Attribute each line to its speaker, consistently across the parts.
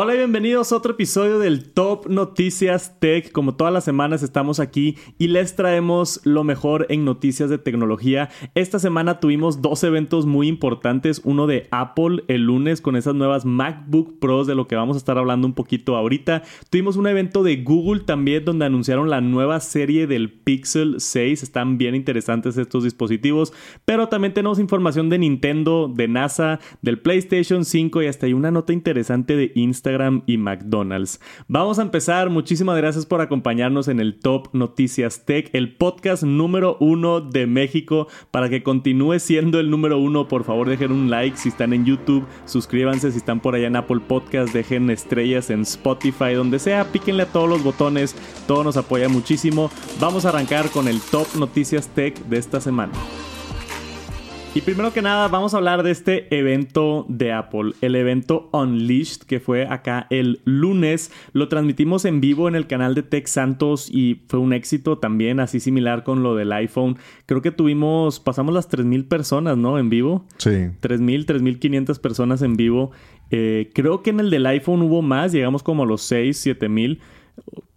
Speaker 1: Hola y bienvenidos a otro episodio del Top Noticias Tech. Como todas las semanas estamos aquí y les traemos lo mejor en noticias de tecnología. Esta semana tuvimos dos eventos muy importantes. Uno de Apple el lunes con esas nuevas MacBook Pros de lo que vamos a estar hablando un poquito ahorita. Tuvimos un evento de Google también donde anunciaron la nueva serie del Pixel 6. Están bien interesantes estos dispositivos. Pero también tenemos información de Nintendo, de NASA, del PlayStation 5 y hasta hay una nota interesante de Instagram y McDonald's. Vamos a empezar. Muchísimas gracias por acompañarnos en el Top Noticias Tech, el podcast número uno de México. Para que continúe siendo el número uno, por favor dejen un like si están en YouTube, suscríbanse si están por allá en Apple Podcast, dejen estrellas en Spotify, donde sea, píquenle a todos los botones, todo nos apoya muchísimo. Vamos a arrancar con el Top Noticias Tech de esta semana. Y primero que nada, vamos a hablar de este evento de Apple, el evento Unleashed, que fue acá el lunes. Lo transmitimos en vivo en el canal de Tech Santos y fue un éxito también, así similar con lo del iPhone. Creo que tuvimos, pasamos las 3.000 personas, ¿no? En vivo.
Speaker 2: Sí.
Speaker 1: 3.000, 3.500 personas en vivo. Eh, creo que en el del iPhone hubo más, llegamos como a los 6, 7.000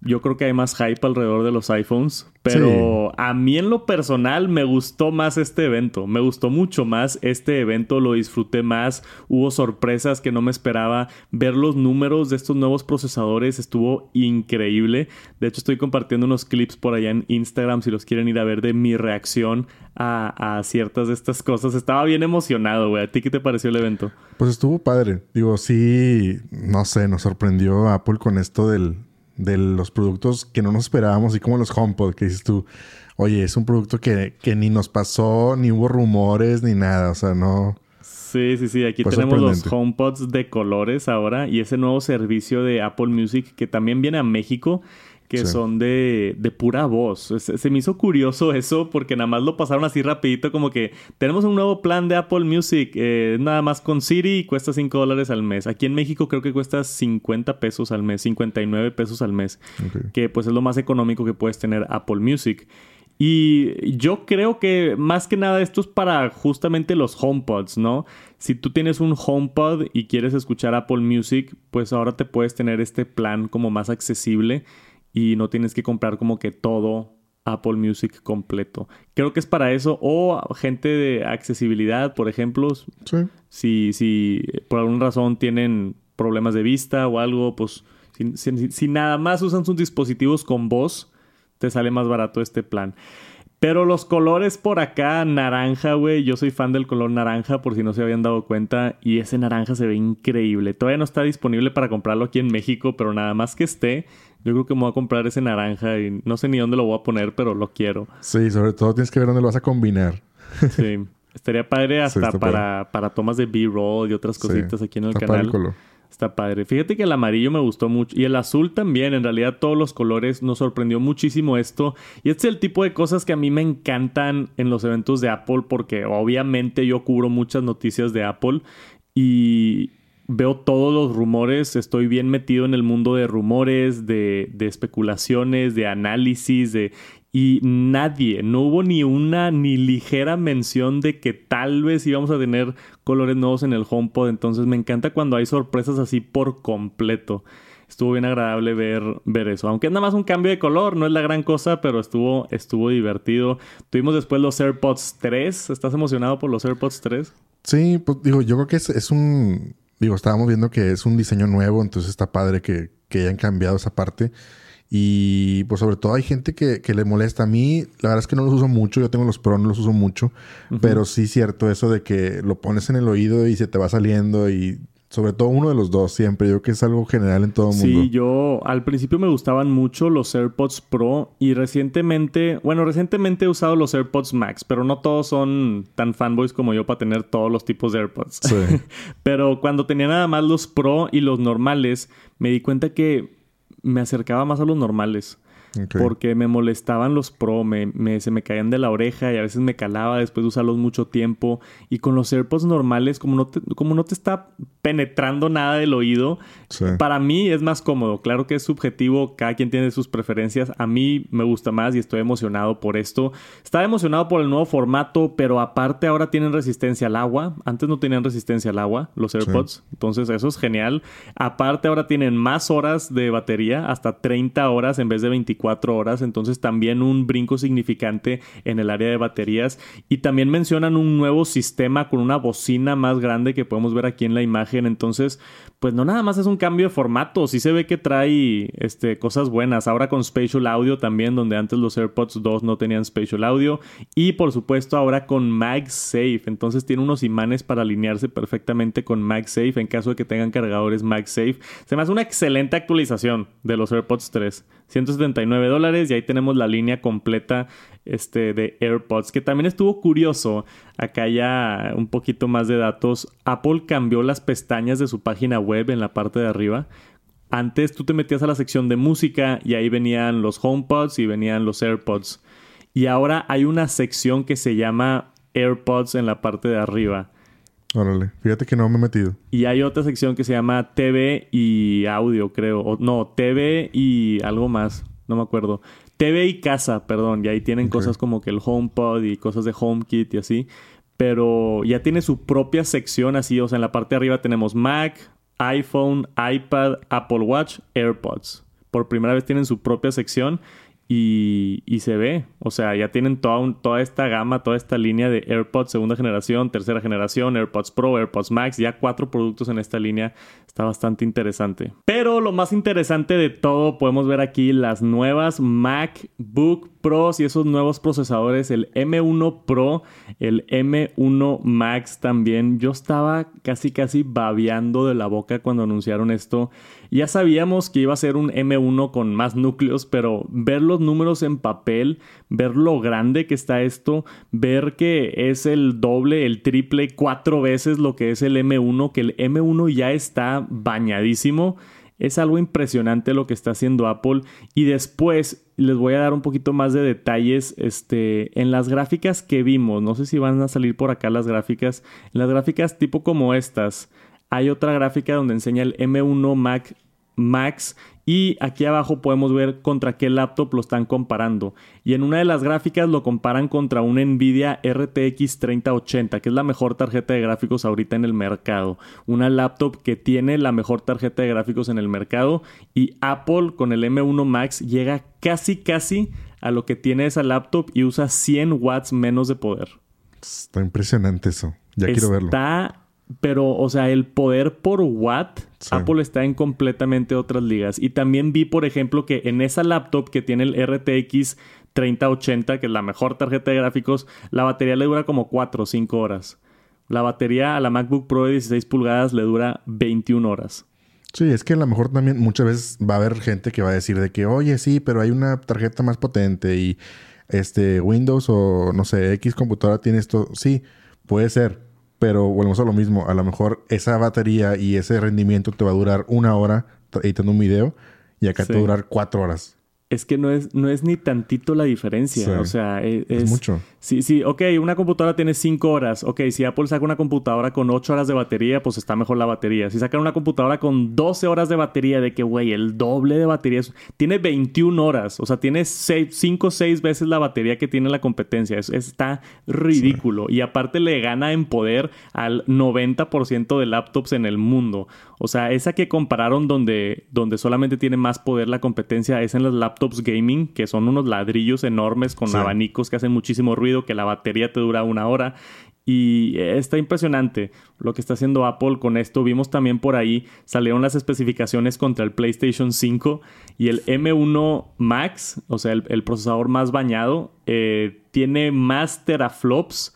Speaker 1: yo creo que hay más hype alrededor de los iPhones, pero a mí en lo personal me gustó más este evento, me gustó mucho más este evento, lo disfruté más, hubo sorpresas que no me esperaba, ver los números de estos nuevos procesadores estuvo increíble, de hecho estoy compartiendo unos clips por allá en Instagram si los quieren ir a ver de mi reacción a, a ciertas de estas cosas, estaba bien emocionado, güey, ¿a ti qué te pareció el evento?
Speaker 2: Pues estuvo padre, digo, sí, no sé, nos sorprendió Apple con esto del de los productos que no nos esperábamos, así como los HomePod, que dices tú, oye, es un producto que, ni nos pasó, ni hubo rumores, ni nada, o sea, no...
Speaker 1: Sí, sí, sí, aquí tenemos los HomePods de colores ahora y ese nuevo servicio de Apple Music que también viene a México que son de, de, pura voz. Se, me hizo curioso eso porque nada más lo pasaron así rapidito como que tenemos un nuevo plan de Apple Music, eh, nada más con Siri y cuesta 5 dólares al mes. Aquí en México creo que cuesta 50 pesos al mes, 59 pesos al mes, que pues es lo más económico que puedes tener Apple Music. Y yo creo que más que nada esto es para justamente los HomePods, ¿no? Si tú tienes un HomePod y quieres escuchar Apple Music, pues ahora te puedes tener este plan como más accesible y no tienes que comprar como que todo Apple Music completo. Creo que es para eso. O gente de accesibilidad, por ejemplo. Sí. Si, si por alguna razón tienen problemas de vista o algo, pues si, nada más usan sus dispositivos con voz, te sale más barato este plan. Pero los colores por acá, naranja, güey. Yo soy fan del color naranja, por si no se habían dado cuenta. Y ese naranja se ve increíble. Todavía no está disponible para comprarlo aquí en México, pero nada más que esté, yo creo que me voy a comprar ese naranja y no sé ni dónde lo voy a poner, pero lo quiero.
Speaker 2: Sí, sobre todo tienes que ver dónde lo vas a combinar.
Speaker 1: sí. Estaría padre hasta para, para tomas de B-roll y otras cositas aquí en el canal. Está padre. Fíjate que el amarillo me gustó mucho. Y el azul también. En realidad, todos los colores nos sorprendió muchísimo esto. Y este es el tipo de cosas que a mí me encantan en los eventos de Apple. Porque obviamente yo cubro muchas noticias de Apple. Y, veo todos los rumores, estoy bien metido en el mundo de rumores, de, especulaciones, de análisis, de... Y nadie, no hubo ni una ni ligera mención de que tal vez íbamos a tener colores nuevos en el HomePod. Entonces me encanta cuando hay sorpresas así por completo. Estuvo bien agradable ver, ver eso. Aunque es nada más un cambio de color, no es la gran cosa, pero estuvo, estuvo divertido. Tuvimos después los AirPods 3. ¿Estás emocionado por los AirPods 3?
Speaker 2: Sí, pues digo, yo creo que es, es un Digo, estábamos viendo que es un diseño nuevo, entonces está padre que, hayan cambiado esa parte. Y pues sobre todo hay gente que, le molesta. A mí, la verdad es que no los uso mucho. Yo tengo los Pro, no los uso mucho. Pero sí cierto eso de que lo pones en el oído y se te va saliendo y sobre todo uno de los dos siempre. Yo creo que es algo general en todo el mundo.
Speaker 1: Sí, yo al principio me gustaban mucho los AirPods Pro y recientemente, bueno, recientemente he usado los AirPods Max, pero no todos son tan fanboys como yo para tener todos los tipos de AirPods. Sí. pero cuando tenía nada más los Pro y los normales, me di cuenta que me acercaba más a los normales. Porque me molestaban los Pro, me, se me caían de la oreja y a veces me calaba después de usarlos mucho tiempo. Y con los AirPods normales, como no te, como no te está penetrando nada del oído, para mí es más cómodo. Claro que es subjetivo, cada quien tiene sus preferencias. A mí me gusta más y estoy emocionado por esto. Estaba emocionado por el nuevo formato, pero aparte ahora tienen resistencia al agua. Antes no tenían resistencia al agua, los AirPods. Entonces eso es genial. Aparte ahora tienen más horas de batería, hasta 30 horas en vez de 24 horas. Entonces también un brinco significante en el área de baterías. Y también mencionan un nuevo sistema con una bocina más grande que podemos ver aquí en la imagen. Entonces, pues no nada más es un cambio de formato. Sí se ve que trae este, cosas buenas. Ahora con Spatial Audio también, donde antes los AirPods 2 no tenían Spatial Audio. Y por supuesto ahora con MagSafe. Entonces tiene unos imanes para alinearse perfectamente con MagSafe en caso de que tengan cargadores MagSafe. Se me hace una excelente actualización de los AirPods 3. 179 dólares y ahí tenemos la línea completa este, de AirPods, que también estuvo curioso. Acá ya un poquito más de datos. Apple cambió las pestañas de su página web en la parte de arriba. Antes tú te metías a la sección de música y ahí venían los HomePods y venían los AirPods. Y ahora hay una sección que se llama AirPods en la parte de arriba.
Speaker 2: Órale, fíjate que no me he metido.
Speaker 1: Y hay otra sección que se llama TV y audio, creo. O, no, TV y algo más, no me acuerdo. TV y casa, perdón. Y ahí tienen cosas como que el HomePod y cosas de HomeKit y así. Pero ya tiene su propia sección así. O sea, en la parte de arriba tenemos Mac, iPhone, iPad, Apple Watch, AirPods. Por primera vez tienen su propia sección y, se ve, o sea, ya tienen toda, toda esta gama, toda esta línea de AirPods segunda generación, tercera generación, AirPods Pro, AirPods Max, ya cuatro productos en esta línea. Está bastante interesante. Pero lo más interesante de todo, podemos ver aquí las nuevas MacBook Pros y esos nuevos procesadores, el M1 Pro, el M1 Max también. Yo estaba casi casi babeando de la boca cuando anunciaron esto. Ya sabíamos que iba a ser un M1 con más núcleos, pero ver los números en papel, ver lo grande que está esto, ver que es el doble, el triple, cuatro veces lo que es el M1, que el M1 ya está bañadísimo. Es algo impresionante lo que está haciendo Apple. Y después les voy a dar un poquito más de detalles este, en las gráficas que vimos. No sé si van a salir por acá las gráficas. Las gráficas tipo como estas. Hay otra gráfica donde enseña el M1 Mac Max y aquí abajo podemos ver contra qué laptop lo están comparando. Y en una de las gráficas lo comparan contra un Nvidia RTX 3080, que es la mejor tarjeta de gráficos ahorita en el mercado. Una laptop que tiene la mejor tarjeta de gráficos en el mercado. Y Apple con el M1 Max llega casi casi a lo que tiene esa laptop y usa 100 watts menos de poder.
Speaker 2: Está impresionante eso. Ya quiero verlo.
Speaker 1: Está pero, o sea, el poder por watt, Apple está en completamente otras ligas. Y también vi, por ejemplo, que en esa laptop que tiene el RTX 3080, que es la mejor tarjeta de gráficos, la batería le dura como 4 o 5 horas. La batería a la MacBook Pro de 16 pulgadas le dura 21 horas.
Speaker 2: Sí, es que a lo mejor también muchas veces va a haber gente que va a decir de que, oye, sí, pero hay una tarjeta más potente y este Windows o no sé, X computadora tiene esto. Sí, puede ser, pero volvemos a lo mismo. A lo mejor esa batería y ese rendimiento te va a durar una hora editando un video y acá te va a durar cuatro horas
Speaker 1: es que no es, no es ni tantito la diferencia. O sea, e, es,
Speaker 2: mucho.
Speaker 1: Sí, sí, ok, una computadora tiene 5 horas. Ok, si Apple saca una computadora con 8 horas de batería, pues está mejor la batería. Si sacan una computadora con 12 horas de batería, de que, güey, el doble de batería, tiene 21 horas. O sea, tiene 5 o 6 veces la batería que tiene la competencia. Es, está ridículo. Y aparte le gana en poder al 90% de laptops en el mundo. O sea, esa que compararon donde, donde solamente tiene más poder la competencia es en las laptops gaming, que son unos ladrillos enormes con abanicos que hacen muchísimo ruido, que la batería te dura una hora. Y está impresionante lo que está haciendo Apple con esto. Vimos también por ahí, salieron las especificaciones contra el PlayStation 5 y el M1 Max, o sea, el, procesador más bañado, eh, tiene más teraflops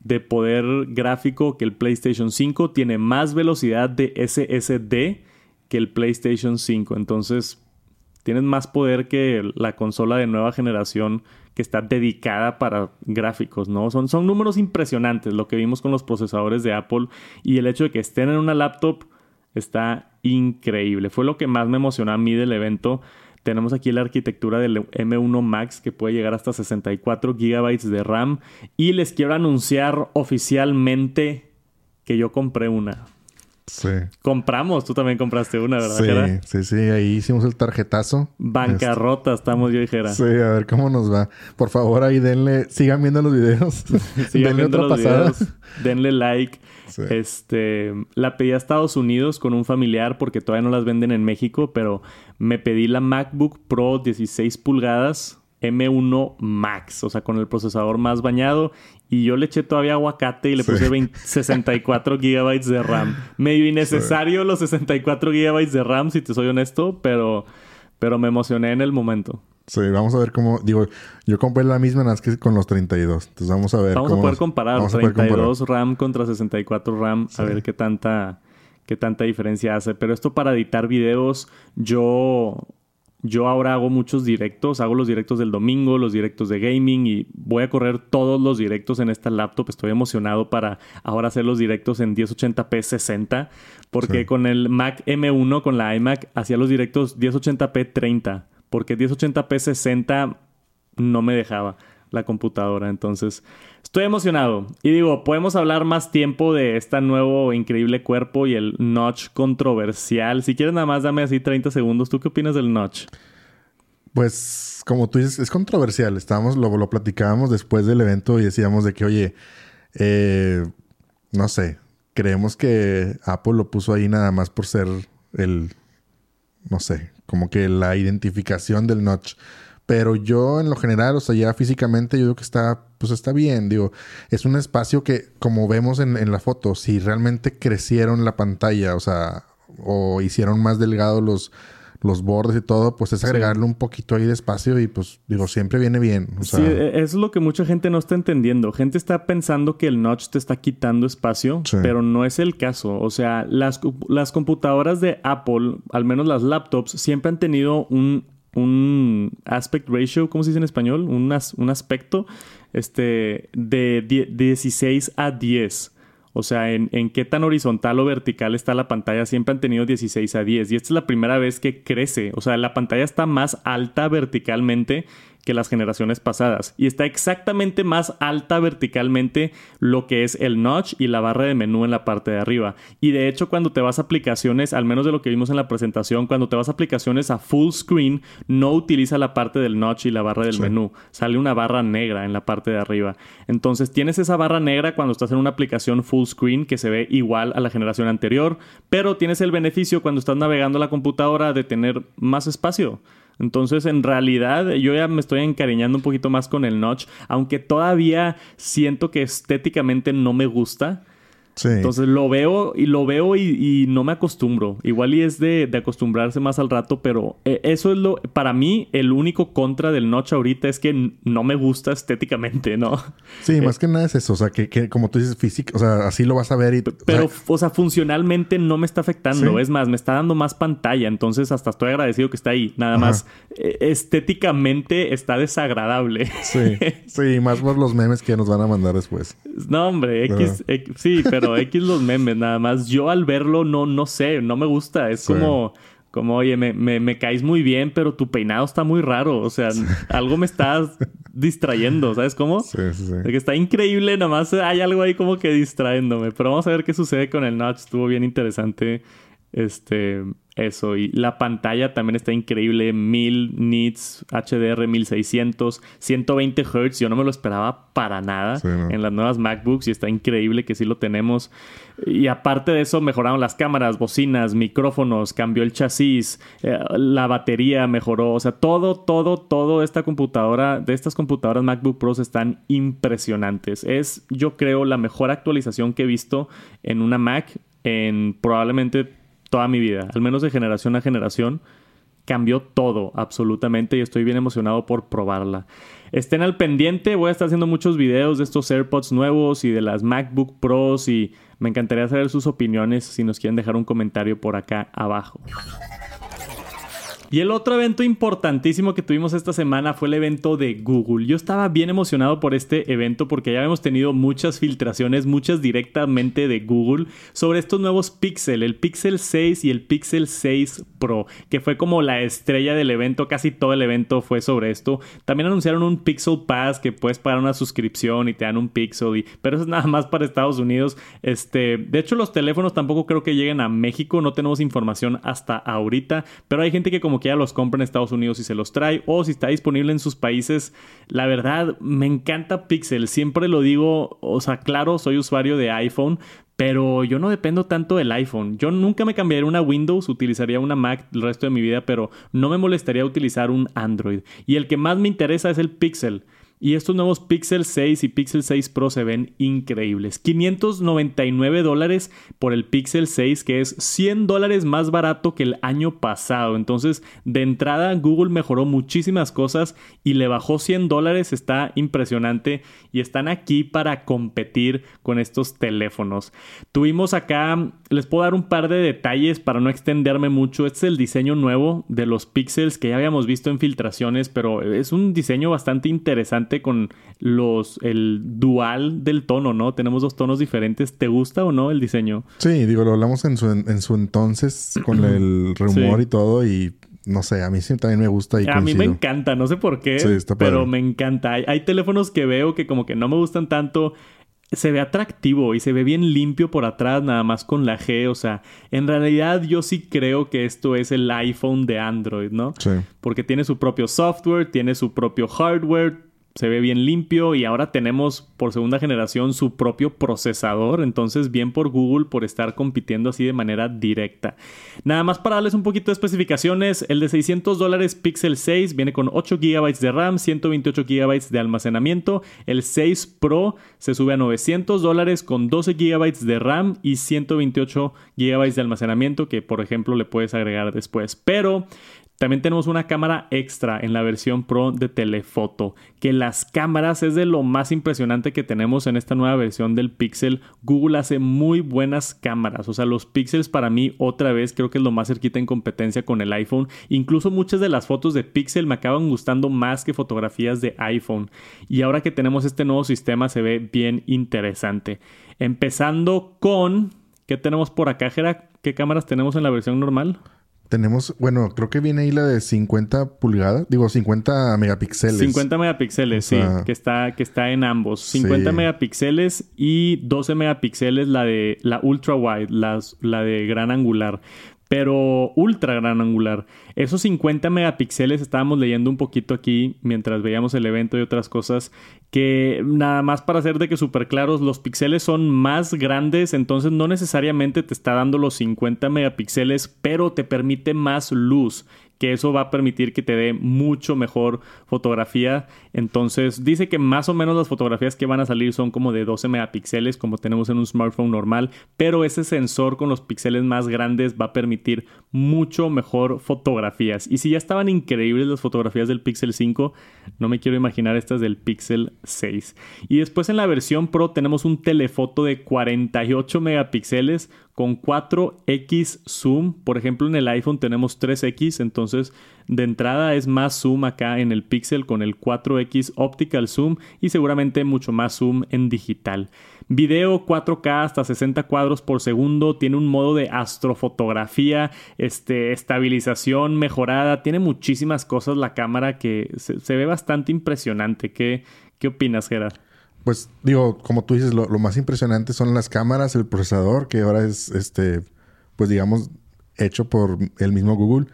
Speaker 1: de poder gráfico que el PlayStation 5, tiene más velocidad de SSD que el PlayStation 5. Entonces, tienen más poder que la consola de nueva generación que está dedicada para gráficos, ¿no? Son, son números impresionantes lo que vimos con los procesadores de Apple y el hecho de que estén en una laptop está increíble. Fue lo que más me emocionó a mí del evento tenemos aquí la arquitectura del M1 Max que puede llegar hasta 64 GB de RAM. Y les quiero anunciar oficialmente que yo compré una.
Speaker 2: Sí.
Speaker 1: Compramos, tú también compraste una, ¿verdad?
Speaker 2: Sí, sí, sí, ahí hicimos el tarjetazo.
Speaker 1: Bancarrota estamos, yo dijera.
Speaker 2: Sí, a ver cómo nos va. Por favor, ahí denle, sigan viendo los videos.
Speaker 1: sigan denle viendo los videos. Denle like. Este, la pedí a Estados Unidos con un familiar porque todavía no las venden en México, pero me pedí la MacBook Pro 16 pulgadas M1 Max, o sea, con el procesador más bañado. Y yo le eché todavía aguacate y le puse 64 GB de RAM. Medio innecesario los 64 GB de RAM, si te soy honesto, pero, pero me emocioné en el momento.
Speaker 2: Sí, vamos a ver cómo. Digo, yo compré la misma nada que con los 32. Entonces vamos a ver.
Speaker 1: Vamos a poder comparar 32 RAM contra 64 RAM, a ver qué tanta, qué tanta diferencia hace. Pero esto para editar videos, yo. Yo ahora hago muchos directos, hago los directos del domingo, los directos de gaming y voy a correr todos los directos en esta laptop. Estoy emocionado para ahora hacer los directos en 1080p 60, porque con el Mac M1, con la iMac, hacía los directos 1080p 30 porque 1080p 60 no me dejaba la computadora. Entonces, estoy emocionado. Y digo, podemos hablar más tiempo de este nuevo increíble cuerpo y el notch controversial. Si quieres, nada más dame así 30 segundos. ¿Tú qué opinas del notch?
Speaker 2: Pues, como tú dices, es controversial. Estábamos, lo, lo platicábamos después del evento y decíamos de que, oye, eh, no sé, creemos que Apple lo puso ahí nada más por ser el, no sé, como que la identificación del notch. Pero yo en lo general, o sea, ya físicamente yo creo que está, pues está bien. Digo, es un espacio que, como vemos en, en la foto, si realmente crecieron la pantalla, o sea, o hicieron más delgados los, los bordes y todo, pues es agregarle un poquito ahí de espacio y pues digo, siempre viene bien.
Speaker 1: Sí, e, es lo que mucha gente no está entendiendo. Gente está pensando que el notch te está quitando espacio, pero no es el caso. O sea, las, las computadoras de Apple, al menos las laptops, siempre han tenido un, un aspect ratio, ¿cómo se dice en español? Un, un aspecto este, de 16 a 10. O sea, en, en, qué tan horizontal o vertical está la pantalla, siempre han tenido 16 a 10. Y esta es la primera vez que crece. O sea, la pantalla está más alta verticalmente que las generaciones pasadas. Y está exactamente más alta verticalmente lo que es el notch y la barra de menú en la parte de arriba. Y de hecho, cuando te vas a aplicaciones, al menos de lo que vimos en la presentación, cuando te vas a aplicaciones a full screen, no utiliza la parte del notch y la barra del menú. Sale una barra negra en la parte de arriba. Entonces, tienes esa barra negra cuando estás en una aplicación full screen que se ve igual a la generación anterior, pero tienes el beneficio cuando estás navegando la computadora de tener más espacio. Entonces, en realidad, yo ya me estoy encariñando un poquito más con el notch, aunque todavía siento que estéticamente no me gusta. Entonces lo veo y lo veo y, no me acostumbro. Igual y es de, acostumbrarse más al rato, pero eh, eso es lo, para mí, el único contra del Notch ahorita es que no me gusta estéticamente, ¿no?
Speaker 2: Sí, eh, más que nada es eso. O sea, que, como tú dices, físico, o sea, así lo vas a ver y...
Speaker 1: Pero, o sea, funcionalmente no me está afectando. Es más, me está dando más pantalla. Entonces hasta estoy agradecido que está ahí. Nada más, eh, estéticamente está desagradable.
Speaker 2: Sí, sí, más por los memes que nos van a mandar después.
Speaker 1: No, hombre, X sí, pero X los memes, nada más. Yo al verlo no, no sé, no me gusta. Es como, como, oye, me, me, caes muy bien, pero tu peinado está muy raro. O sea, algo me estás distrayendo, ¿sabes cómo?
Speaker 2: Sí, sí, sí.
Speaker 1: que está increíble, nada más hay algo ahí como que distrayéndome. Pero vamos a ver qué sucede con el notch. Estuvo bien interesante. Este, eso. Y la pantalla también está increíble. 1000 nits, HDR 1600, 120 Hz. Yo no me lo esperaba para nada en las nuevas MacBooks y está increíble que sí lo tenemos. Y aparte de eso, mejoraron las cámaras, bocinas, micrófonos, cambió el chasis, eh, la batería mejoró. O sea, todo, todo, todo esta computadora, de estas computadoras MacBook Pros están impresionantes. Es, yo creo, la mejor actualización que he visto en una Mac en probablemente toda mi vida, al menos de generación a generación, cambió todo absolutamente y estoy bien emocionado por probarla. Estén al pendiente, voy a estar haciendo muchos videos de estos AirPods nuevos y de las MacBook Pros y me encantaría saber sus opiniones si nos quieren dejar un comentario por acá abajo. Y el otro evento importantísimo que tuvimos esta semana fue el evento de Google. Yo estaba bien emocionado por este evento porque ya habíamos tenido muchas filtraciones, muchas directamente de Google, sobre estos nuevos Pixel, el Pixel 6 y el Pixel 6 Pro, que fue como la estrella del evento, casi todo el evento fue sobre esto. También anunciaron un Pixel Pass que puedes pagar una suscripción y te dan un Pixel, pero eso es nada más para Estados Unidos. Este, de hecho, los teléfonos tampoco creo que lleguen a México, no tenemos información hasta ahorita, pero hay gente que como que ya los compra en Estados Unidos y se los trae, o si está disponible en sus países. La verdad, me encanta Pixel, siempre lo digo, o sea, claro, soy usuario de iPhone, pero yo no dependo tanto del iPhone. Yo nunca me cambiaría una Windows, utilizaría una Mac el resto de mi vida, pero no me molestaría utilizar un Android. Y el que más me interesa es el Pixel. Y estos nuevos Pixel 6 y Pixel 6 Pro se ven increíbles. 599 dólares por el Pixel 6, que es 100 dólares más barato que el año pasado. Entonces, de entrada, Google mejoró muchísimas cosas y le bajó 100 dólares. Está impresionante y están aquí para competir con estos teléfonos. Tuvimos acá, les puedo dar un par de detalles para no extenderme mucho. Este es el diseño nuevo de los Pixels que ya habíamos visto en filtraciones, pero es un diseño bastante interesante con los el dual del tono, ¿no? Tenemos dos tonos diferentes. ¿Te gusta o no el diseño?
Speaker 2: Sí, digo, lo hablamos en su, en su entonces con el rumor y todo y no sé, a mí sí también me gusta y
Speaker 1: A mí me encanta, no sé por qué, pero me encanta. Hay, hay, teléfonos que veo que como que no me gustan tanto. Se ve atractivo y se ve bien limpio por atrás, nada más con la G. O sea, en realidad yo sí creo que esto es el iPhone de Android, ¿no? Sí. Porque tiene su propio software, tiene su propio hardware, se ve bien limpio y ahora tenemos por segunda generación su propio procesador, entonces bien por Google por estar compitiendo así de manera directa. Nada más para darles un poquito de especificaciones, el de 600 dólares Pixel 6 viene con 8 GB de RAM, 128 GB de almacenamiento, el 6 Pro se sube a 900 dólares con 12 GB de RAM y 128 GB de almacenamiento que por ejemplo le puedes agregar después, pero también tenemos una cámara extra en la versión Pro de telefoto, que las cámaras es de lo más impresionante que tenemos en esta nueva versión del Pixel. Google hace muy buenas cámaras, o sea, los Pixels para mí otra vez creo que es lo más cerquita en competencia con el iPhone. Incluso muchas de las fotos de Pixel me acaban gustando más que fotografías de iPhone. Y ahora que tenemos este nuevo sistema se ve bien interesante. Empezando con... ¿Qué tenemos por acá, Jera? ¿Qué cámaras tenemos en la versión normal?
Speaker 2: Tenemos, bueno, creo que viene ahí la de 50 pulgadas, digo 50 megapíxeles.
Speaker 1: 50 megapíxeles, sí, que está, que está en ambos. 50 megapíxeles y 12 megapíxeles la de la ultra wide, la de gran angular pero ultra gran angular. Esos 50 megapíxeles estábamos leyendo un poquito aquí mientras veíamos el evento y otras cosas que nada más para hacer de que súper claros, los píxeles son más grandes, entonces no necesariamente te está dando los 50 megapíxeles, pero te permite más luz que eso va a permitir que te dé mucho mejor fotografía. Entonces dice que más o menos las fotografías que van a salir son como de 12 megapíxeles como tenemos en un smartphone normal, pero ese sensor con los píxeles más grandes va a permitir mucho mejor fotografías. Y si ya estaban increíbles las fotografías del Pixel 5, no me quiero imaginar estas del Pixel 6. Y después en la versión Pro tenemos un telefoto de 48 megapíxeles con 4x zoom. Por ejemplo, en el iPhone tenemos 3x, entonces de entrada es más zoom acá en el Pixel con el 4x optical zoom y seguramente mucho más zoom en digital. Video 4K hasta 60 cuadros por segundo, tiene un modo de astrofotografía, este, estabilización mejorada, tiene muchísimas cosas la cámara que se, ve bastante impresionante. ¿Qué, qué opinas, Gerard?
Speaker 2: Pues digo, como tú dices, lo, más impresionante son las cámaras, el procesador, que ahora es, este, pues digamos, hecho por el mismo Google.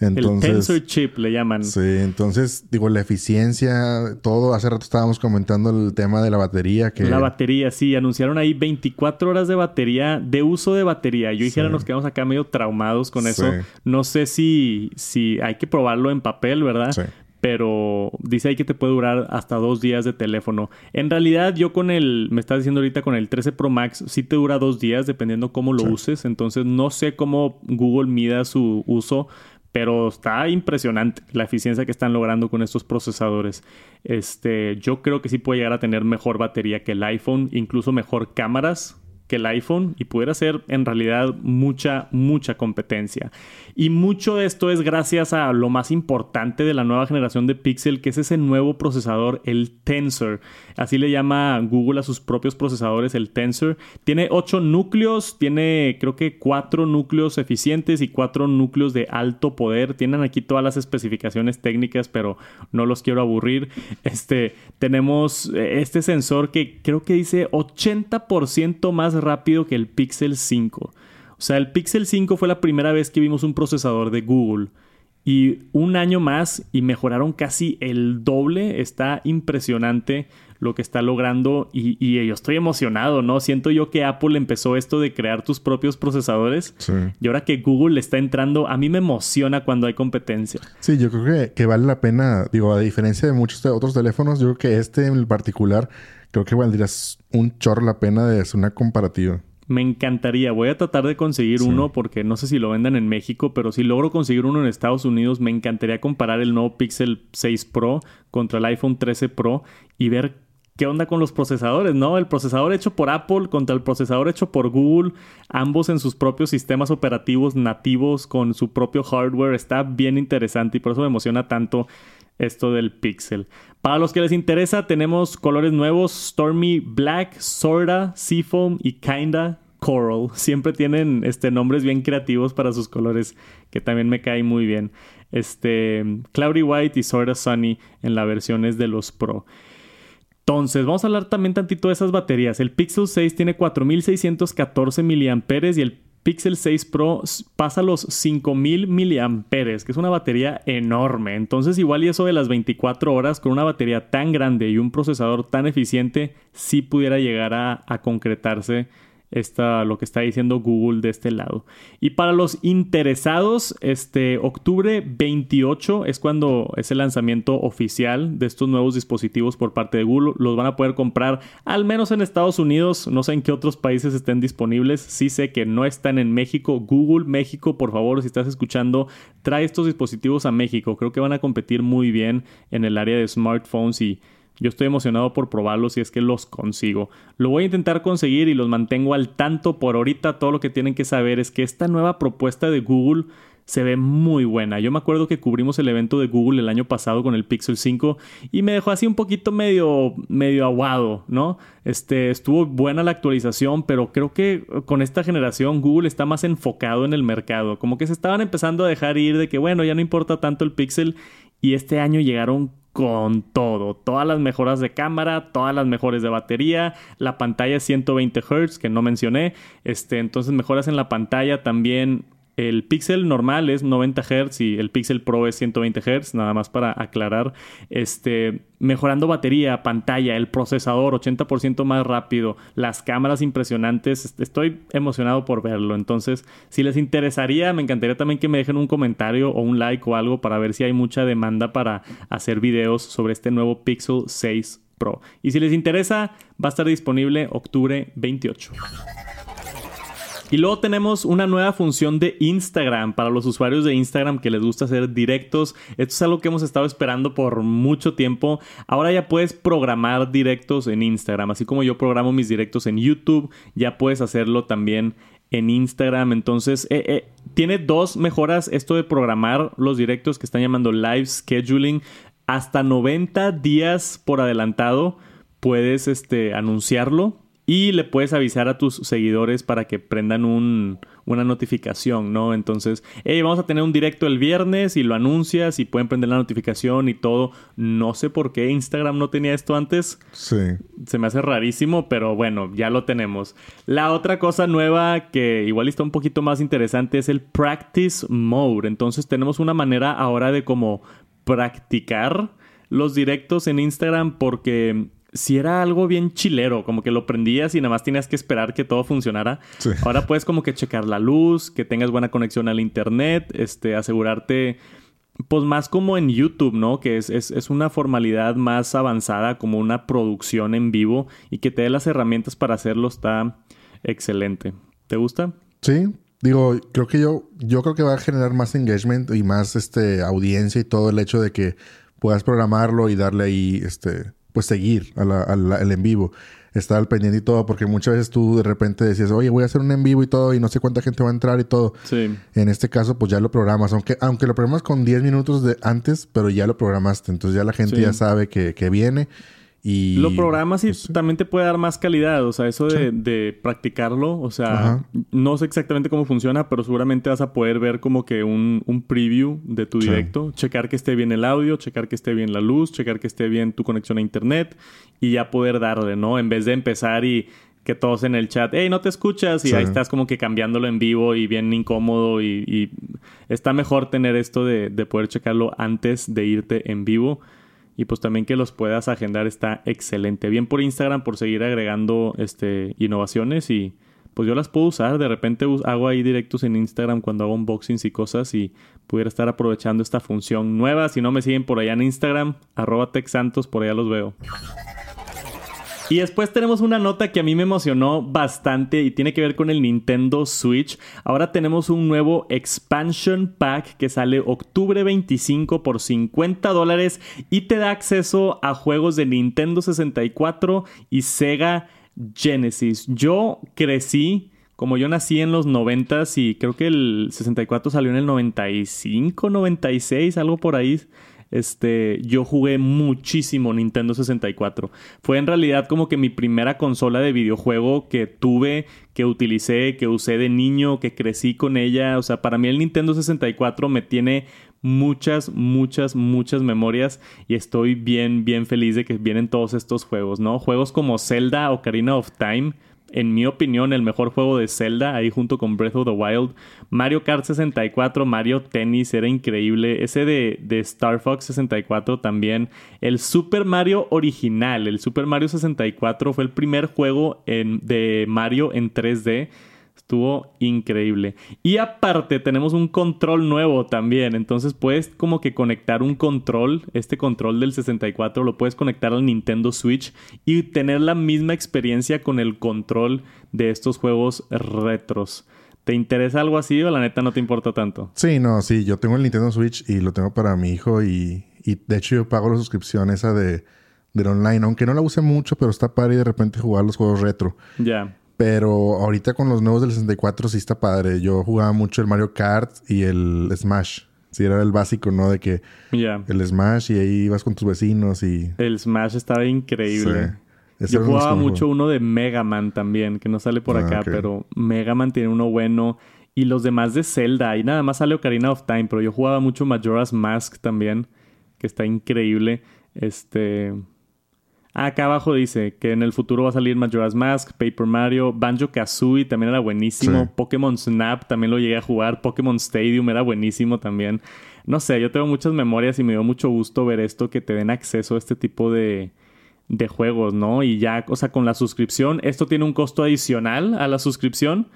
Speaker 1: Entonces, el Tensor Chip le llaman.
Speaker 2: Sí, entonces, digo, la eficiencia, todo. Hace rato estábamos comentando el tema de la batería. que
Speaker 1: La batería, sí. Anunciaron ahí 24 horas de batería, de uso de batería. Yo dijera, nos quedamos acá medio traumados con eso. No sé si, si hay que probarlo en papel, ¿verdad? Sí pero dice ahí que te puede durar hasta dos días de teléfono. En realidad, yo con el, me estás diciendo ahorita con el 13 Pro Max, sí te dura dos días dependiendo cómo lo uses. Entonces, no sé cómo Google mida su uso, pero está impresionante la eficiencia que están logrando con estos procesadores. Este, yo creo que sí puede llegar a tener mejor batería que el iPhone, incluso mejor cámaras que el iPhone y pudiera ser en realidad mucha, mucha competencia. Y mucho de esto es gracias a lo más importante de la nueva generación de Pixel, que es ese nuevo procesador, el Tensor. Así le llama Google a sus propios procesadores, el Tensor. Tiene 8 núcleos, tiene creo que 4 núcleos eficientes y 4 núcleos de alto poder. Tienen aquí todas las especificaciones técnicas, pero no los quiero aburrir. Este, tenemos eh, este sensor que creo que dice 80% más rápido que el Pixel 5. O sea, el Pixel 5 fue la primera vez que vimos un procesador de Google. Y un año más y mejoraron casi el doble. Está impresionante lo que está logrando y, y, yo estoy emocionado, ¿no? Siento yo que Apple empezó esto de crear tus propios procesadores y ahora que Google está entrando, a mí me emociona cuando hay competencia.
Speaker 2: Sí, yo creo que, que vale la pena, digo, a diferencia de muchos otros teléfonos, yo creo que este en particular, creo que valdría un chorro la pena de hacer una comparativa.
Speaker 1: Me encantaría. Voy a tratar de conseguir uno porque no sé si lo vendan en México, pero si logro conseguir uno en Estados Unidos, me encantaría comparar el nuevo Pixel 6 Pro contra el iPhone 13 Pro y ver qué onda con los procesadores, ¿no? El procesador hecho por Apple contra el procesador hecho por Google, ambos en sus propios sistemas operativos nativos con su propio hardware, está bien interesante y por eso me emociona tanto esto del Pixel. Para los que les interesa, tenemos colores nuevos: Stormy Black, Sorta, Seafoam y Kinda Coral. Siempre tienen este, nombres bien creativos para sus colores, que también me caen muy bien. Este, Cloudy White y Sorta Sunny en las versiones de los Pro. Entonces, vamos a hablar también tantito de esas baterías. El Pixel 6 tiene 4614 mAh y el Pixel 6 Pro pasa los 5000 mAh, que es una batería enorme. Entonces, igual y eso de las 24 horas con una batería tan grande y un procesador tan eficiente, sí pudiera llegar a concretarse esta, lo que está diciendo Google de este lado. Y para los interesados, este octubre 28 es cuando es el lanzamiento oficial de estos nuevos dispositivos por parte de Google. Los van a poder comprar al menos en Estados Unidos. No sé en qué otros países estén disponibles. Sí sé que no están en México. Google México, por favor, si estás escuchando, trae estos dispositivos a México. Creo que van a competir muy bien en el área de smartphones y yo estoy emocionado por probarlos si es que los consigo. Lo voy a intentar conseguir y los mantengo al tanto. Por ahorita todo lo que tienen que saber es que esta nueva propuesta de Google se ve muy buena. Yo me acuerdo que cubrimos el evento de Google el año pasado con el Pixel 5 y me dejó así un poquito medio medio aguado, ¿no? Este estuvo buena la actualización, pero creo que con esta generación Google está más enfocado en el mercado, como que se estaban empezando a dejar ir de que bueno, ya no importa tanto el Pixel y este año llegaron con todo. Todas las mejoras de cámara, todas las mejores de batería, la pantalla 120 Hz que no mencioné. Este, entonces mejoras en la pantalla también el Pixel normal es 90 Hz y el Pixel Pro es 120 Hz, nada más para aclarar. Este, mejorando batería, pantalla, el procesador 80% más rápido, las cámaras impresionantes. Estoy emocionado por verlo. Entonces, si les interesaría, me encantaría también que me dejen un comentario o un like o algo para ver si hay mucha demanda para hacer videos sobre este nuevo Pixel 6 Pro. Y si les interesa, va a estar disponible octubre 28. Y luego tenemos una nueva función de Instagram para los usuarios de Instagram que les gusta hacer directos. Esto es algo que hemos estado esperando por mucho tiempo. Ahora ya puedes programar directos en Instagram, así como yo programo mis directos en YouTube, ya puedes hacerlo también en Instagram. Entonces, eh, eh, tiene dos mejoras esto de programar los directos que están llamando live scheduling. Hasta 90 días por adelantado puedes este, anunciarlo y le puedes avisar a tus seguidores para que prendan un, una notificación, ¿no? Entonces, hey, vamos a tener un directo el viernes y lo anuncias y pueden prender la notificación y todo. No sé por qué Instagram no tenía esto antes.
Speaker 2: Sí.
Speaker 1: Se me hace rarísimo, pero bueno, ya lo tenemos. La otra cosa nueva que igual está un poquito más interesante es el Practice Mode. Entonces, tenemos una manera ahora de como practicar los directos en Instagram porque si era algo bien chilero, como que lo prendías y nada más tenías que esperar que todo funcionara. Ahora puedes como que checar la luz, que tengas buena conexión al internet, este, asegurarte, pues más como en YouTube, ¿no? Que es, es, es una formalidad más avanzada, como una producción en vivo y que te dé las herramientas para hacerlo está excelente. ¿Te gusta?
Speaker 2: Sí, digo, creo que yo, yo creo que va a generar más engagement y más este audiencia y todo el hecho de que puedas programarlo y darle ahí este pues seguir al en vivo. estar al pendiente y todo, porque muchas veces tú de repente decías, oye, voy a hacer un en vivo y todo, y no sé cuánta gente va a entrar y todo.
Speaker 1: Sí.
Speaker 2: En este caso, pues ya lo programas, aunque, aunque lo programas con 10 minutos de antes, pero ya lo programaste, entonces ya la gente ya sabe que, que viene
Speaker 1: lo programas y pues, también te puede dar más calidad. O sea, eso de, practicarlo. O sea, no sé exactamente cómo funciona, pero seguramente vas a poder ver como que un, preview de tu directo. Checar que esté bien el audio, checar que esté bien la luz, checar que esté bien tu conexión a internet y ya poder darle, ¿no? En vez de empezar y que todos en el chat, hey, no te escuchas, y ahí estás como que cambiándolo en vivo y bien incómodo. Y, está mejor tener esto de, de poder checarlo antes de irte en vivo y pues también que los puedas agendar está excelente. Bien por Instagram por seguir agregando este, innovaciones y pues yo las puedo usar. De repente hago ahí directos en Instagram cuando hago unboxings y cosas y pudiera estar aprovechando esta función nueva. Si no me siguen por allá en Instagram, arroba texantos, por allá los veo. Y después tenemos una nota que a mí me emocionó bastante y tiene que ver con el Nintendo Switch. Ahora tenemos un nuevo expansion pack que sale octubre 25 por 50 dólares y te da acceso a juegos de Nintendo 64 y Sega Genesis. Yo crecí como yo nací en los 90 y creo que el 64 salió en el 95, 96, algo por ahí este, yo jugué muchísimo Nintendo 64. Fue en realidad como que mi primera consola de videojuego que tuve, que utilicé, que usé de niño, que crecí con ella. O sea, para mí el Nintendo 64 me tiene muchas, muchas, muchas memorias y estoy bien, bien feliz de que vienen todos estos juegos, ¿no? Juegos como Zelda o Ocarina of Time en mi opinión, el mejor juego de Zelda, ahí junto con Breath of the Wild. Mario Kart 64, Mario Tennis, era increíble. Ese de, Star Fox 64 también. El Super Mario original, el Super Mario 64 fue el primer juego de Mario en 3D Estuvo increíble. Y aparte tenemos un control nuevo también. Entonces puedes como que conectar un control, este control del 64, lo puedes conectar al Nintendo Switch y tener la misma experiencia con el control de estos juegos retros. ¿Te interesa algo así o la neta no te importa tanto?
Speaker 2: Sí, no, sí. Yo tengo el Nintendo Switch y lo tengo para mi hijo y, y de hecho yo pago la suscripción esa de del online, aunque no la use mucho, pero está padre y de repente jugar los juegos retro.
Speaker 1: Ya.
Speaker 2: Pero ahorita con los nuevos del 64 sí está padre. Yo jugaba mucho el Mario Kart y el Smash. Sí, era el básico, ¿no? De que el Smash y ahí ibas con tus vecinos y...
Speaker 1: El Smash estaba increíble. Yo jugaba mucho uno de Mega Man también, que no sale por ah, acá, pero Mega Man tiene uno bueno. Y los demás de Zelda, y nada más sale Ocarina of Time, pero yo jugaba mucho Majora's Mask también, que está increíble. Este... Acá abajo dice que en el futuro va a salir Majora's Mask, Paper Mario, Banjo Kazooie también era buenísimo, Pokémon Snap también lo llegué a jugar, Pokémon Stadium era buenísimo también. No sé, yo tengo muchas memorias y me dio mucho gusto ver esto, que te den acceso a este tipo de, de juegos, ¿no? Y ya, o sea, con la suscripción, esto tiene un costo adicional a la suscripción,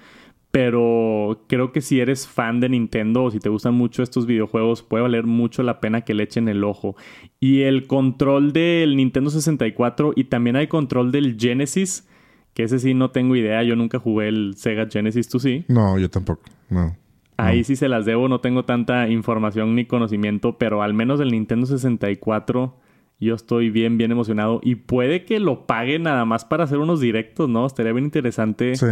Speaker 1: pero creo que si eres fan de Nintendo o si te gustan mucho estos videojuegos, puede valer mucho la pena que le echen el ojo. Y el control del Nintendo 64 y también hay control del Genesis, que ese sí no tengo idea, yo nunca jugué el Sega Genesis, ¿tú sí?
Speaker 2: No, yo tampoco, no.
Speaker 1: Ahí sí se las debo, no tengo tanta información ni conocimiento, pero al menos del Nintendo 64 yo estoy bien, bien emocionado y puede que lo pague nada más para hacer unos directos, ¿no? Estaría bien interesante.
Speaker 2: Sí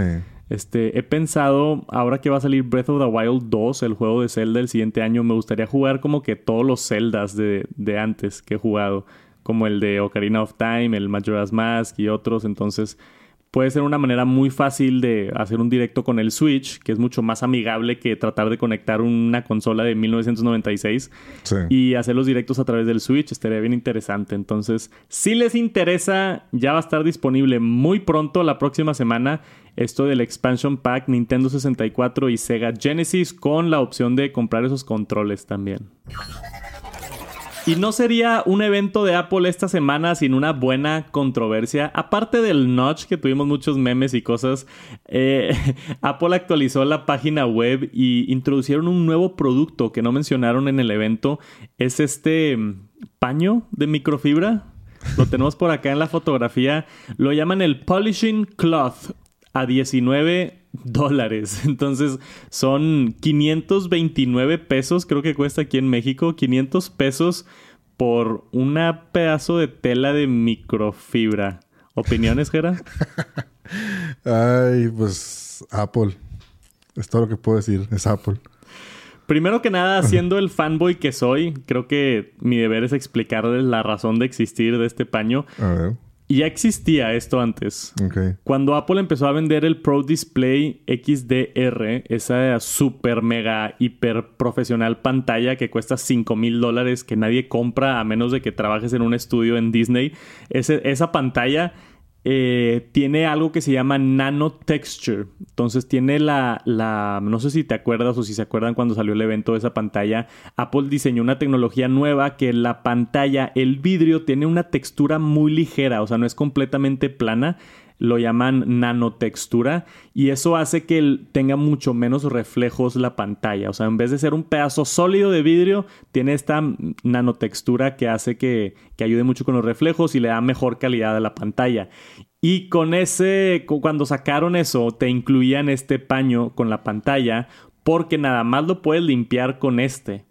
Speaker 1: este, he pensado, ahora que va a salir Breath of the Wild 2, el juego de Zelda el siguiente año, me gustaría jugar como que todos los Zeldas de, de antes que he jugado, como el de Ocarina of Time, el Majora's Mask y otros. Entonces, puede ser una manera muy fácil de hacer un directo con el Switch, que es mucho más amigable que tratar de conectar una consola de 1996 y hacer los directos a través del Switch. Estaría bien interesante. Entonces, si les interesa, ya va a estar disponible muy pronto, la próxima semana, esto del Expansion Pack Nintendo 64 y Sega Genesis con la opción de comprar esos controles también. Y no sería un evento de Apple esta semana sin una buena controversia. Aparte del notch, que tuvimos muchos memes y cosas, eh, Apple actualizó la página web y introducieron un nuevo producto que no mencionaron en el evento. Es este mm, paño de microfibra. Lo tenemos por acá en la fotografía. Lo llaman el Polishing Cloth a 19 dólares. Entonces son 529 pesos, creo que cuesta aquí en México, 500 pesos por una pedazo de tela de microfibra. ¿Opiniones, Gera?
Speaker 2: Ay, pues Apple. Es todo lo que puedo decir, es Apple.
Speaker 1: Primero que nada, siendo el fanboy que soy, creo que mi deber es explicarles la razón de existir de este paño. A ver. Ya existía esto antes. Cuando Apple empezó a vender el Pro Display XDR, esa super mega hiper profesional pantalla que cuesta 5 mil dólares que nadie compra a menos de que trabajes en un estudio en Disney, esa pantalla eh, tiene algo que se llama nano texture. Entonces tiene la, la, no sé si te acuerdas o si se acuerdan cuando salió el evento de esa pantalla, Apple diseñó una tecnología nueva que la pantalla, el vidrio tiene una textura muy ligera, o sea, no es completamente plana lo llaman nanotextura y eso hace que tenga mucho menos reflejos la pantalla. O sea, en vez de ser un pedazo sólido de vidrio, tiene esta nanotextura que hace que, que ayude mucho con los reflejos y le da mejor calidad a la pantalla. Y con ese, cuando sacaron eso, te incluían este paño con la pantalla porque nada más lo puedes limpiar con este.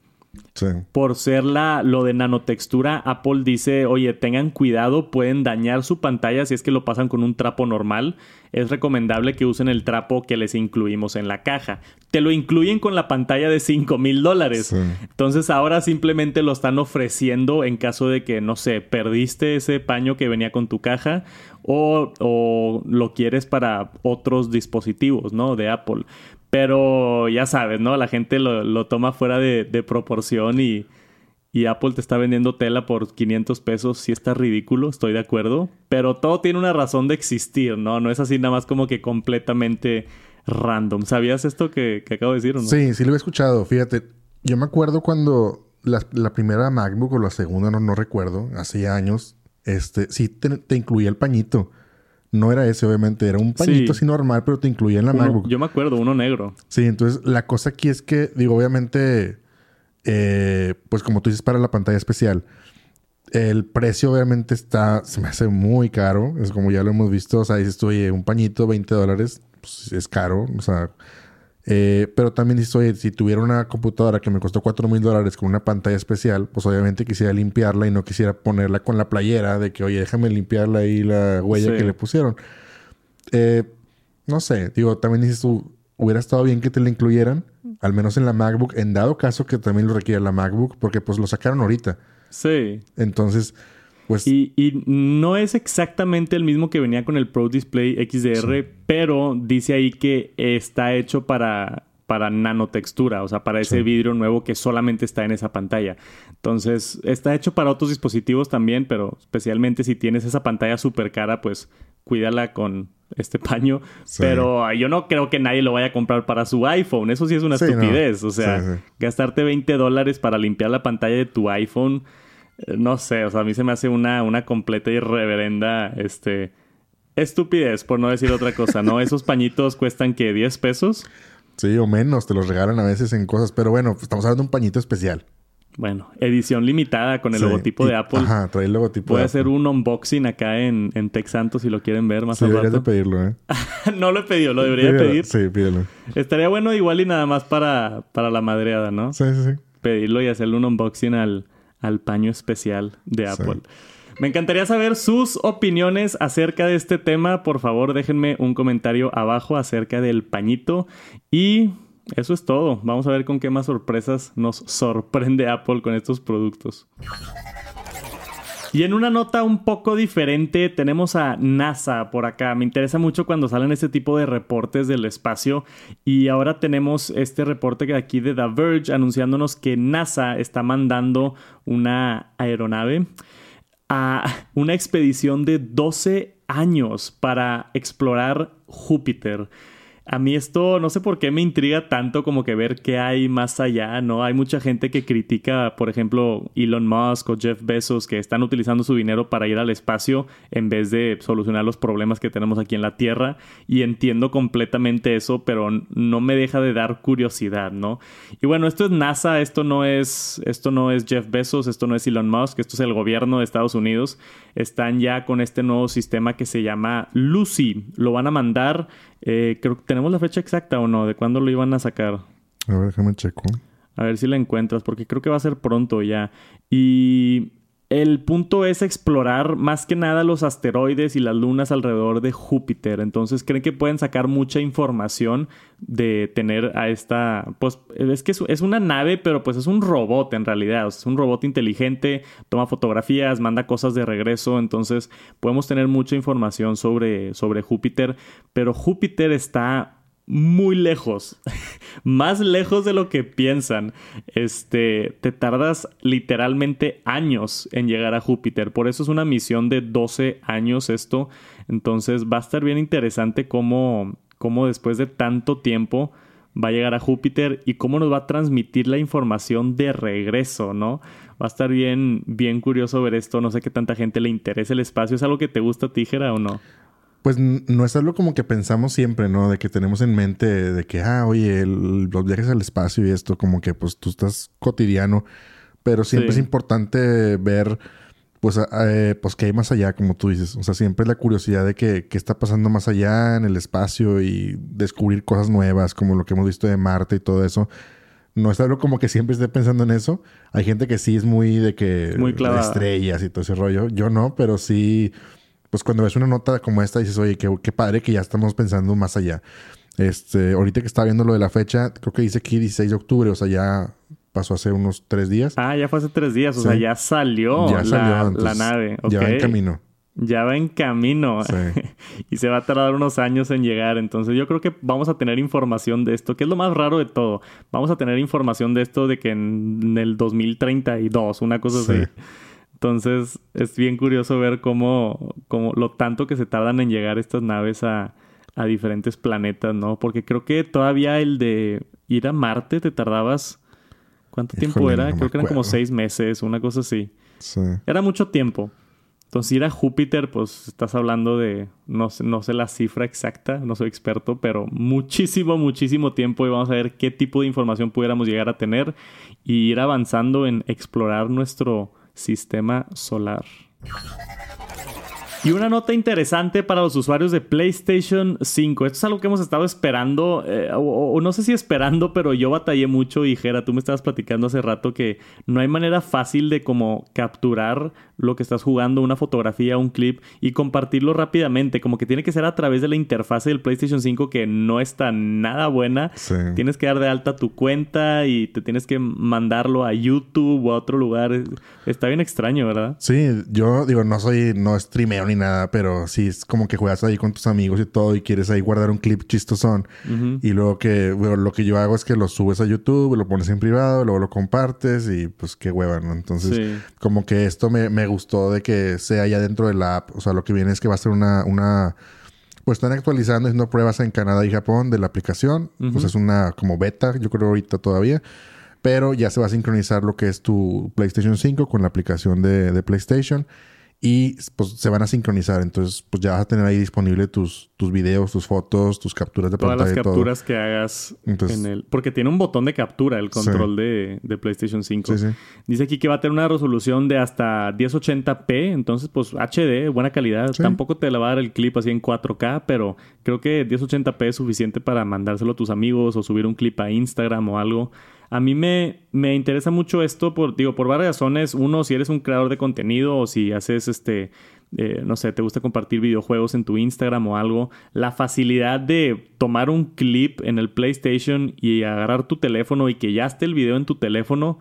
Speaker 1: Por ser la, lo de nanotextura, Apple dice, oye, tengan cuidado, pueden dañar su pantalla si es que lo pasan con un trapo normal. Es recomendable que usen el trapo que les incluimos en la caja. Te lo incluyen con la pantalla de 5 mil dólares. Entonces ahora simplemente lo están ofreciendo en caso de que, no sé, perdiste ese paño que venía con tu caja o, o lo quieres para otros dispositivos, ¿no? De Apple. Pero ya sabes, ¿no? La gente lo, toma fuera de, proporción y, y, Apple te está vendiendo tela por 500 pesos. Sí está ridículo, estoy de acuerdo. Pero todo tiene una razón de existir, ¿no? No es así nada más como que completamente random. ¿Sabías esto que, acabo de decir o no?
Speaker 2: Sí, sí lo he escuchado. Fíjate, yo me acuerdo cuando la, primera MacBook o la segunda, no, no recuerdo, hace años, este, sí te incluía el pañito. No era ese, obviamente. Era un pañito así normal, pero te incluía en la MacBook.
Speaker 1: Yo me acuerdo, uno negro.
Speaker 2: Sí, entonces la cosa aquí es que, digo, obviamente, eh, pues como tú dices, para la pantalla especial, el precio obviamente está, se me hace muy caro. Es como ya lo hemos visto. O sea, dices tú, oye, un pañito, 20 dólares, pues es caro. O sea, eh, pero también dices, oye, si tuviera una computadora que me costó 4 mil dólares con una pantalla especial, pues obviamente quisiera limpiarla y no quisiera ponerla con la playera de que, oye, déjame limpiarla ahí la huella que le pusieron. Eh, no sé, digo, también dices tú, hubiera estado bien que te la incluyeran, al menos en la MacBook, en dado caso que también lo requiera la MacBook, porque pues lo sacaron ahorita.
Speaker 1: Sí.
Speaker 2: Entonces, pues...
Speaker 1: Y, no es exactamente el mismo que venía con el Pro Display XDR, pero dice ahí que está hecho para, para nanotextura, o sea, para ese vidrio nuevo que solamente está en esa pantalla. Entonces, está hecho para otros dispositivos también, pero especialmente si tienes esa pantalla súper cara, pues cuídala con este paño. Pero yo no creo que nadie lo vaya a comprar para su iPhone. Eso sí es una estupidez. O sea, gastarte 20 dólares para limpiar la pantalla de tu iPhone no sé, o sea, a mí se me hace una, una completa y reverenda, este, estupidez, por no decir otra cosa, ¿no? Esos pañitos cuestan, que ¿10 pesos?
Speaker 2: Sí, o menos, te los regalan a veces en cosas, pero bueno, estamos hablando de un pañito especial.
Speaker 1: Bueno, edición limitada con el logotipo de Apple.
Speaker 2: Ajá, trae el logotipo.
Speaker 1: A hacer un unboxing acá en, en Tech si lo quieren ver más sí,
Speaker 2: deberías de pedirlo, ¿eh?
Speaker 1: no lo he pedido, lo debería pedir.
Speaker 2: Sí, pídelo.
Speaker 1: Estaría bueno igual y nada más para, para la madreada, ¿no?
Speaker 2: Sí, sí, sí.
Speaker 1: Pedirlo y hacerle un unboxing al, al paño especial de Apple. Me encantaría saber sus opiniones acerca de este tema. Por favor, déjenme un comentario abajo acerca del pañito. Y eso es todo. Vamos a ver con qué más sorpresas nos sorprende Apple con estos productos. Y en una nota un poco diferente tenemos a NASA por acá. Me interesa mucho cuando salen este tipo de reportes del espacio. Y ahora tenemos este reporte aquí de The Verge anunciándonos que NASA está mandando una aeronave a una expedición de 12 años para explorar Júpiter. A mí esto no sé por qué me intriga tanto como que ver qué hay más allá, ¿no? Hay mucha gente que critica, por ejemplo, Elon Musk o Jeff Bezos que están utilizando su dinero para ir al espacio en vez de solucionar los problemas que tenemos aquí en la Tierra y entiendo completamente eso, pero no me deja de dar curiosidad, ¿no? Y bueno, esto es NASA, esto no es esto no es Jeff Bezos, esto no es Elon Musk, esto es el gobierno de Estados Unidos. Están ya con este nuevo sistema que se llama Lucy. Lo van a mandar eh, creo que tenemos la fecha exacta o no, de cuándo lo iban a sacar.
Speaker 2: A ver, déjame checo.
Speaker 1: A ver si la encuentras, porque creo que va a ser pronto ya. Y el punto es explorar más que nada los asteroides y las lunas alrededor de Júpiter. Entonces creen que pueden sacar mucha información de tener a esta... Pues es que es una nave, pero pues es un robot en realidad. es un robot inteligente, toma fotografías, manda cosas de regreso. Entonces podemos tener mucha información sobre, sobre Júpiter. Pero Júpiter está muy lejos, más lejos de lo que piensan. Este, te tardas literalmente años en llegar a Júpiter, por eso es una misión de 12 años esto. Entonces va a estar bien interesante cómo, cómo después de tanto tiempo va a llegar a Júpiter y cómo nos va a transmitir la información de regreso, ¿no? Va a estar bien, bien curioso ver esto. No sé qué tanta gente le interesa el espacio. ¿Es algo que te gusta, Tijera, o no?
Speaker 2: Pues no es algo como que pensamos siempre, ¿no? De que tenemos en mente de que, ah, oye, los viajes al espacio y esto, como que pues tú estás cotidiano, pero siempre es importante ver, pues, eh, pues qué hay más allá, como tú dices. O sea, siempre es la curiosidad de que, qué está pasando más allá en el espacio y descubrir cosas nuevas, como lo que hemos visto de Marte y todo eso. No es algo como que siempre esté pensando en eso. Hay gente que sí es muy de que...
Speaker 1: Muy
Speaker 2: de estrellas y todo ese rollo. Yo no, pero sí pues cuando ves una nota como esta dices, oye, qué, qué padre que ya estamos pensando más allá. Este, ahorita que estaba viendo lo de la fecha, creo que dice aquí 16 de octubre, o sea, ya pasó hace unos tres días.
Speaker 1: Ah, ya fue hace tres días, o sea, ya salió, la, nave.
Speaker 2: Ya va en camino.
Speaker 1: Ya va en camino. y se va a tardar unos años en llegar. Entonces yo creo que vamos a tener información de esto, que es lo más raro de todo. Vamos a tener información de esto de que en, el 2032, una cosa así. Entonces es bien curioso ver cómo, cómo lo tanto que se tardan en llegar estas naves a, a diferentes planetas, ¿no? Porque creo que todavía el de ir a Marte te tardabas... ¿Cuánto tiempo era? creo que eran como seis meses, una cosa así. Sí. Era mucho tiempo. Entonces ir a Júpiter, pues estás hablando de, no sé, no sé la cifra exacta, no soy experto, pero muchísimo, muchísimo tiempo y vamos a ver qué tipo de información pudiéramos llegar a tener y ir avanzando en explorar nuestro, sistema solar. Y una nota interesante para los usuarios de PlayStation 5. Esto es algo que hemos estado esperando, eh, o, no sé si esperando, pero yo batallé mucho y Jera, tú me estabas platicando hace rato que no hay manera fácil de como capturar lo que estás jugando, una fotografía, un clip y compartirlo rápidamente. Como que tiene que ser a través de la interfase del PlayStation 5 que no está nada buena. Tienes que dar de alta tu cuenta y te tienes que mandarlo a YouTube o a otro lugar. Está bien extraño, ¿verdad?
Speaker 2: Sí, yo digo, no soy, no streameo ni nada, pero sí es como que juegas ahí con tus amigos y todo y quieres ahí guardar un clip chistosón. Y luego que, lo que yo hago es que lo subes a YouTube, lo pones en privado, luego lo compartes y pues qué hueva, ¿no? Entonces, como que esto me, me, gustó de que sea ya dentro de la app. O sea, lo que viene es que va a ser una, una pues están actualizando, haciendo pruebas en Canadá y Japón de la aplicación. Pues es una como beta, yo creo ahorita todavía. Pero ya se va a sincronizar lo que es tu PlayStation 5 con la aplicación de, de PlayStation y pues se van a sincronizar. Entonces, pues ya vas a tener ahí disponible tus, tus videos, tus fotos, tus capturas de
Speaker 1: pantalla.
Speaker 2: Todas
Speaker 1: las capturas que hagas en el... Porque tiene un botón de captura el control de, de, PlayStation 5. Dice aquí que va a tener una resolución de hasta 1080p. Entonces, pues HD, buena calidad. Tampoco te la va a dar el clip así en 4K, pero creo que 1080p es suficiente para mandárselo a tus amigos o subir un clip a Instagram o algo. A mí me, me interesa mucho esto por, digo, por varias razones. Uno, si eres un creador de contenido o si haces este, eh, no sé, te gusta compartir videojuegos en tu Instagram o algo, la facilidad de tomar un clip en el PlayStation y agarrar tu teléfono y que ya esté el video en tu teléfono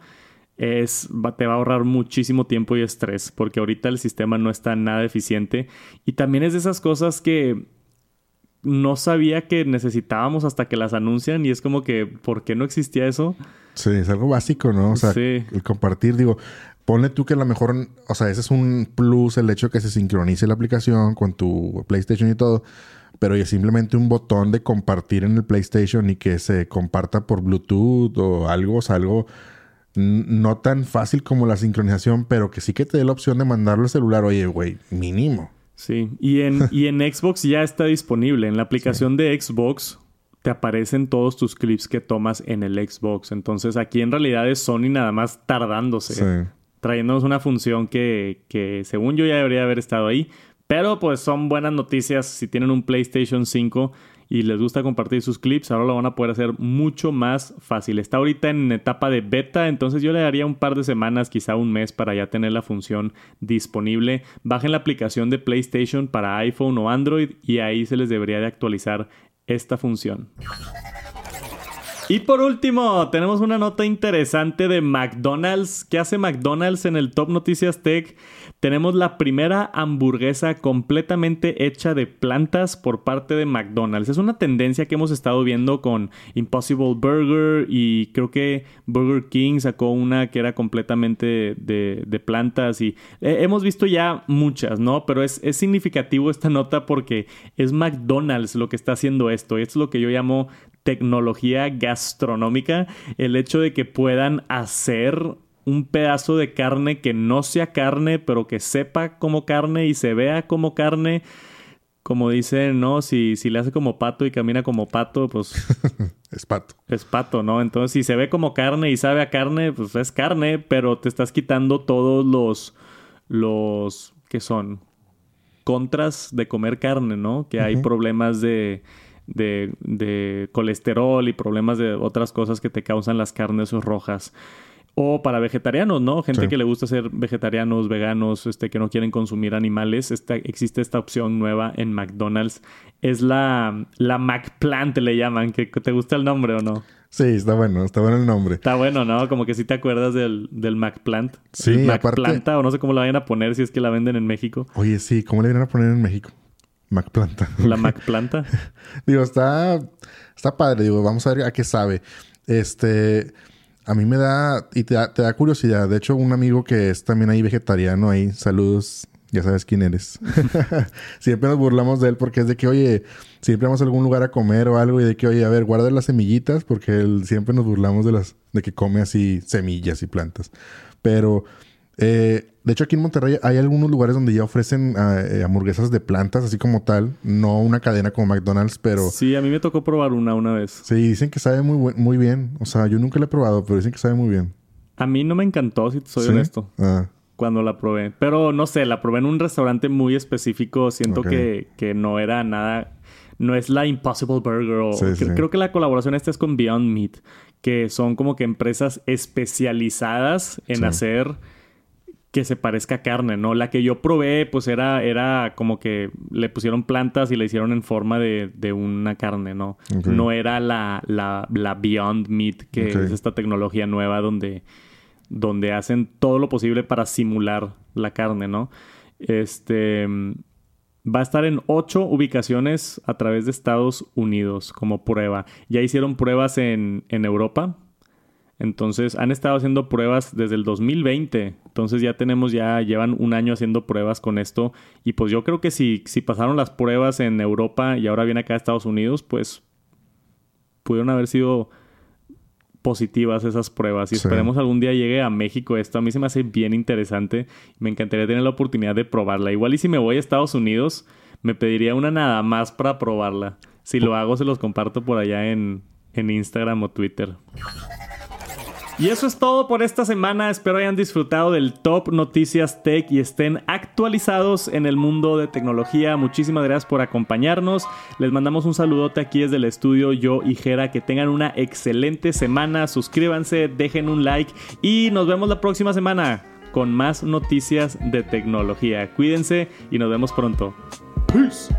Speaker 1: es, te va a ahorrar muchísimo tiempo y estrés porque ahorita el sistema no está nada eficiente y también es de esas cosas que no sabía que necesitábamos hasta que las anuncian y es como que, ¿por qué no existía eso?
Speaker 2: Sí, es algo básico, ¿no? O sea, el compartir, digo, ponle tú que a lo mejor, o sea, ese es un plus el hecho de que se sincronice la aplicación con tu PlayStation y todo, pero es simplemente un botón de compartir en el PlayStation y que se comparta por Bluetooth o algo, o sea, algo no tan fácil como la sincronización, pero que sí que te dé la opción de mandarlo al celular, oye, güey, mínimo.
Speaker 1: Sí, y en, y en Xbox ya está disponible. En la aplicación de Xbox te aparecen todos tus clips que tomas en el Xbox. Entonces aquí en realidad es Sony nada más tardándose. Trayéndonos una función que, que según yo ya debería haber estado ahí. Pero pues son buenas noticias si tienen un PlayStation 5 y les gusta compartir sus clips, ahora lo van a poder hacer mucho más fácil. Está ahorita en etapa de beta, entonces yo le daría un par de semanas, quizá un mes para ya tener la función disponible. Bajen la aplicación de PlayStation para iPhone o Android y ahí se les debería de actualizar esta función. Y por último, tenemos una nota interesante de McDonald's. ¿Qué hace McDonald's en el Top Noticias Tech? Tenemos la primera hamburguesa completamente hecha de plantas por parte de McDonald's. Es una tendencia que hemos estado viendo con Impossible Burger y creo que Burger King sacó una que era completamente de, plantas y eh, hemos visto ya muchas, ¿no? Pero es, es significativo esta nota porque es McDonald's lo que está haciendo esto. Y es lo que yo llamo tecnología gastronómica, el hecho de que puedan hacer un pedazo de carne que no sea carne, pero que sepa como carne y se vea como carne. Como dicen, ¿no? Si, si le hace como pato y camina como pato, pues...
Speaker 2: es pato.
Speaker 1: Es pato, ¿no? Entonces, si se ve como carne y sabe a carne, pues es carne, pero te estás quitando todos los... los... ¿qué son? Contras de comer carne, ¿no? Que hay problemas de de, colesterol y problemas de otras cosas que te causan las carnes rojas. O para vegetarianos, ¿no? Gente que le gusta ser vegetarianos, veganos, este, que no quieren consumir animales. Esta, existe esta opción nueva en McDonald's. Es la, la McPlant, le llaman. ¿Que, ¿Te gusta el nombre o no?
Speaker 2: Sí, está bueno, está bueno el nombre.
Speaker 1: Está bueno, ¿no? Como que si te acuerdas del, del McPlant.
Speaker 2: Sí,
Speaker 1: McPlanta, o no sé cómo la vayan a poner si es que la venden en México.
Speaker 2: Oye, sí, ¿cómo le vienen a poner en México? MacPlanta.
Speaker 1: La MacPlanta.
Speaker 2: digo, está, está padre. Digo, vamos a ver a qué sabe. Este, a mí me da, y te da, curiosidad. De hecho, un amigo que es también ahí vegetariano, ahí, saludos, ya sabes quién eres. siempre nos burlamos de él porque es de que, oye, siempre vamos a algún lugar a comer o algo y de que, oye, a ver, guarda las semillitas porque él, siempre nos burlamos de las, de que come así semillas y plantas. Pero eh, de hecho, aquí en Monterrey hay algunos lugares donde ya ofrecen ah, eh, hamburguesas de plantas, así como tal. No una cadena como McDonald's, pero...
Speaker 1: Sí, a mí me tocó probar una una vez.
Speaker 2: Sí, dicen que sabe muy, muy bien. O sea, yo nunca la he probado, pero dicen que sabe muy bien.
Speaker 1: A mí no me encantó, si soy honesto. Ah. Cuando la probé. Pero no sé, la probé en un restaurante muy específico. Siento que, que no era nada... No es la Impossible Burger o... Creo que la colaboración esta es con Beyond Meat. Que son como que empresas especializadas en hacer que se parezca a carne, ¿no? La que yo probé, pues era, era como que le pusieron plantas y la hicieron en forma de, de una carne, ¿no? No era la, la, la, Beyond Meat, que es esta tecnología nueva donde, donde hacen todo lo posible para simular la carne, ¿no? Este va a estar en ocho ubicaciones a través de Estados Unidos como prueba. Ya hicieron pruebas en, en Europa, entonces han estado haciendo pruebas desde el 2020. Entonces ya tenemos, ya llevan un año haciendo pruebas con esto. Y pues yo creo que si, si pasaron las pruebas en Europa y ahora viene acá a Estados Unidos, pues pudieron haber sido positivas esas pruebas. Y esperemos algún día llegue a México esto. A mí se me hace bien interesante. Me encantaría tener la oportunidad de probarla. Igual y si me voy a Estados Unidos, me pediría una nada más para probarla. Si lo hago, se los comparto por allá en, en Instagram o Twitter. Y eso es todo por esta semana. Espero hayan disfrutado del Top Noticias Tech y estén actualizados en el mundo de tecnología. Muchísimas gracias por acompañarnos. Les mandamos un saludote aquí desde el estudio yo y Jera. Que tengan una excelente semana. Suscríbanse, dejen un like y nos vemos la próxima semana con más noticias de tecnología. Cuídense y nos vemos pronto. Peace.